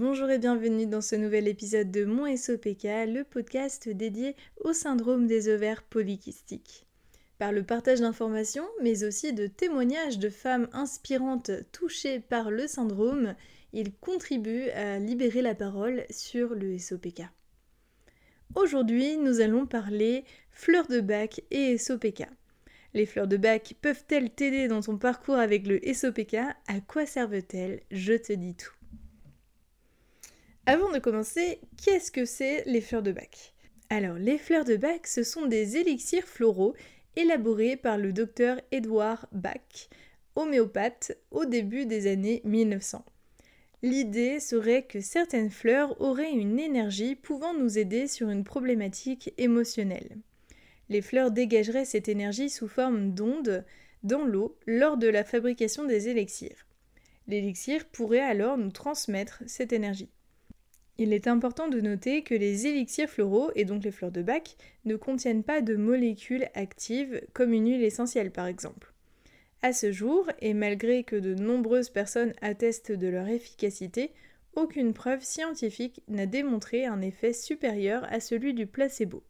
Bonjour et bienvenue dans ce nouvel épisode de Mon SOPK, le podcast dédié au syndrome des ovaires polykystiques. Par le partage d'informations, mais aussi de témoignages de femmes inspirantes touchées par le syndrome, il contribue à libérer la parole sur le SOPK. Aujourd'hui, nous allons parler fleurs de bac et SOPK. Les fleurs de bac peuvent-elles t'aider dans ton parcours avec le SOPK À quoi servent-elles? Je te dis tout. Avant de commencer, qu'est-ce que c'est les fleurs de bac? Alors, les fleurs de bac, ce sont des élixirs floraux élaborés par le docteur Edouard Bach, homéopathe, au début des années 1900. L'idée serait que certaines fleurs auraient une énergie pouvant nous aider sur une problématique émotionnelle. Les fleurs dégageraient cette énergie sous forme d'ondes dans l'eau lors de la fabrication des élixirs. L'élixir pourrait alors nous transmettre cette énergie. Il est important de noter que les élixirs floraux, et donc les fleurs de bac, ne contiennent pas de molécules actives comme une huile essentielle par exemple. À ce jour, et malgré que de nombreuses personnes attestent de leur efficacité, aucune preuve scientifique n'a démontré un effet supérieur à celui du placebo.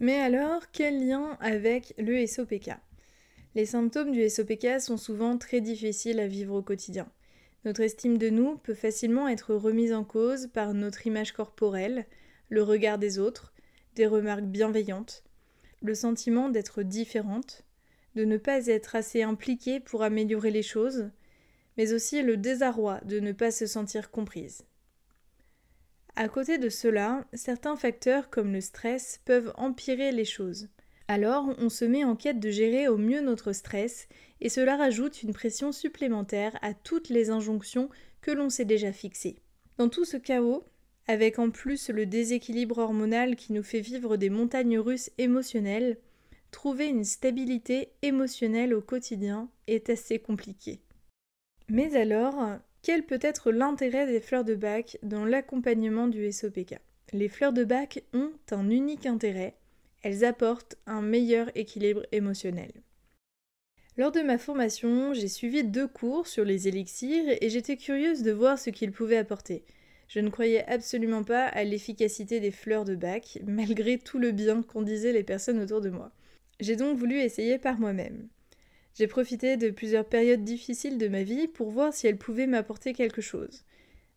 Mais alors, quel lien avec le SOPK Les symptômes du SOPK sont souvent très difficiles à vivre au quotidien. Notre estime de nous peut facilement être remise en cause par notre image corporelle, le regard des autres, des remarques bienveillantes, le sentiment d'être différente, de ne pas être assez impliquée pour améliorer les choses, mais aussi le désarroi de ne pas se sentir comprise. À côté de cela, certains facteurs comme le stress peuvent empirer les choses. Alors, on se met en quête de gérer au mieux notre stress, et cela rajoute une pression supplémentaire à toutes les injonctions que l'on s'est déjà fixées. Dans tout ce chaos, avec en plus le déséquilibre hormonal qui nous fait vivre des montagnes russes émotionnelles, trouver une stabilité émotionnelle au quotidien est assez compliqué. Mais alors, quel peut être l'intérêt des fleurs de bac dans l'accompagnement du SOPK Les fleurs de bac ont un unique intérêt, elles apportent un meilleur équilibre émotionnel. Lors de ma formation, j'ai suivi deux cours sur les élixirs et j'étais curieuse de voir ce qu'ils pouvaient apporter. Je ne croyais absolument pas à l'efficacité des fleurs de bac, malgré tout le bien qu'en disaient les personnes autour de moi. J'ai donc voulu essayer par moi-même. J'ai profité de plusieurs périodes difficiles de ma vie pour voir si elles pouvaient m'apporter quelque chose.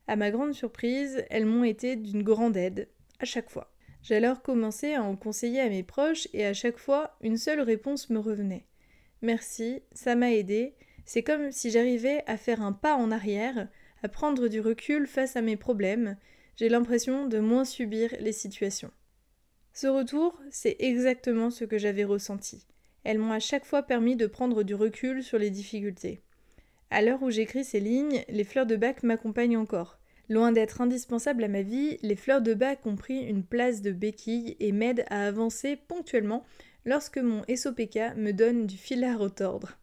À ma grande surprise, elles m'ont été d'une grande aide, à chaque fois. J'ai alors commencé à en conseiller à mes proches et à chaque fois, une seule réponse me revenait. Merci, ça m'a aidé. C'est comme si j'arrivais à faire un pas en arrière, à prendre du recul face à mes problèmes. J'ai l'impression de moins subir les situations. Ce retour, c'est exactement ce que j'avais ressenti. Elles m'ont à chaque fois permis de prendre du recul sur les difficultés. À l'heure où j'écris ces lignes, les fleurs de bac m'accompagnent encore. Loin d'être indispensables à ma vie, les fleurs de bac ont pris une place de béquille et m'aident à avancer ponctuellement lorsque mon SOPK me donne du fil à retordre.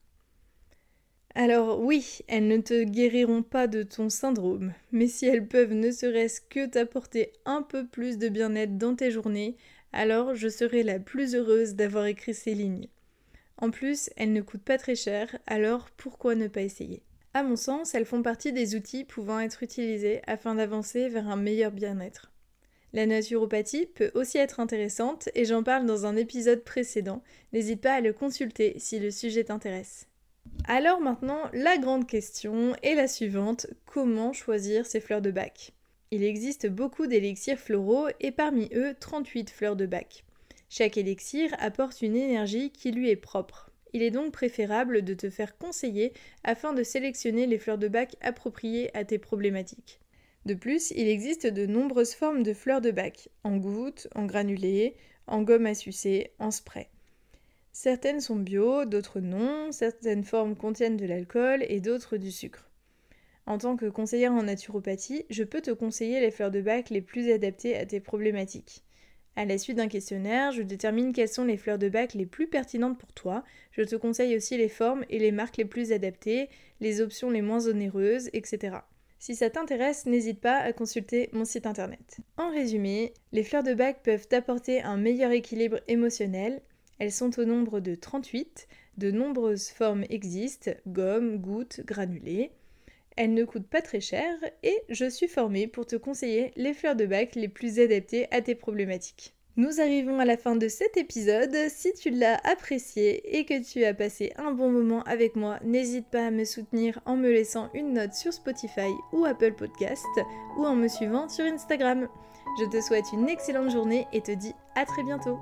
Alors oui, elles ne te guériront pas de ton syndrome, mais si elles peuvent ne serait-ce que t'apporter un peu plus de bien-être dans tes journées, alors je serai la plus heureuse d'avoir écrit ces lignes. En plus, elles ne coûtent pas très cher, alors pourquoi ne pas essayer? À mon sens, elles font partie des outils pouvant être utilisés afin d'avancer vers un meilleur bien-être. La naturopathie peut aussi être intéressante et j'en parle dans un épisode précédent. N'hésite pas à le consulter si le sujet t'intéresse. Alors maintenant, la grande question est la suivante comment choisir ces fleurs de bac? Il existe beaucoup d'élixirs floraux et parmi eux 38 fleurs de bac. Chaque élixir apporte une énergie qui lui est propre. Il est donc préférable de te faire conseiller afin de sélectionner les fleurs de bac appropriées à tes problématiques. De plus, il existe de nombreuses formes de fleurs de bac, en gouttes, en granulés, en gomme à sucer, en spray. Certaines sont bio, d'autres non, certaines formes contiennent de l'alcool et d'autres du sucre. En tant que conseillère en naturopathie, je peux te conseiller les fleurs de bac les plus adaptées à tes problématiques. À la suite d'un questionnaire, je détermine quelles sont les fleurs de bac les plus pertinentes pour toi. Je te conseille aussi les formes et les marques les plus adaptées, les options les moins onéreuses, etc. Si ça t'intéresse, n'hésite pas à consulter mon site internet. En résumé, les fleurs de bac peuvent apporter un meilleur équilibre émotionnel. Elles sont au nombre de 38. De nombreuses formes existent, gomme, gouttes, granulés. Elles ne coûtent pas très cher et je suis formée pour te conseiller les fleurs de bac les plus adaptées à tes problématiques. Nous arrivons à la fin de cet épisode. Si tu l'as apprécié et que tu as passé un bon moment avec moi, n'hésite pas à me soutenir en me laissant une note sur Spotify ou Apple Podcast ou en me suivant sur Instagram. Je te souhaite une excellente journée et te dis à très bientôt.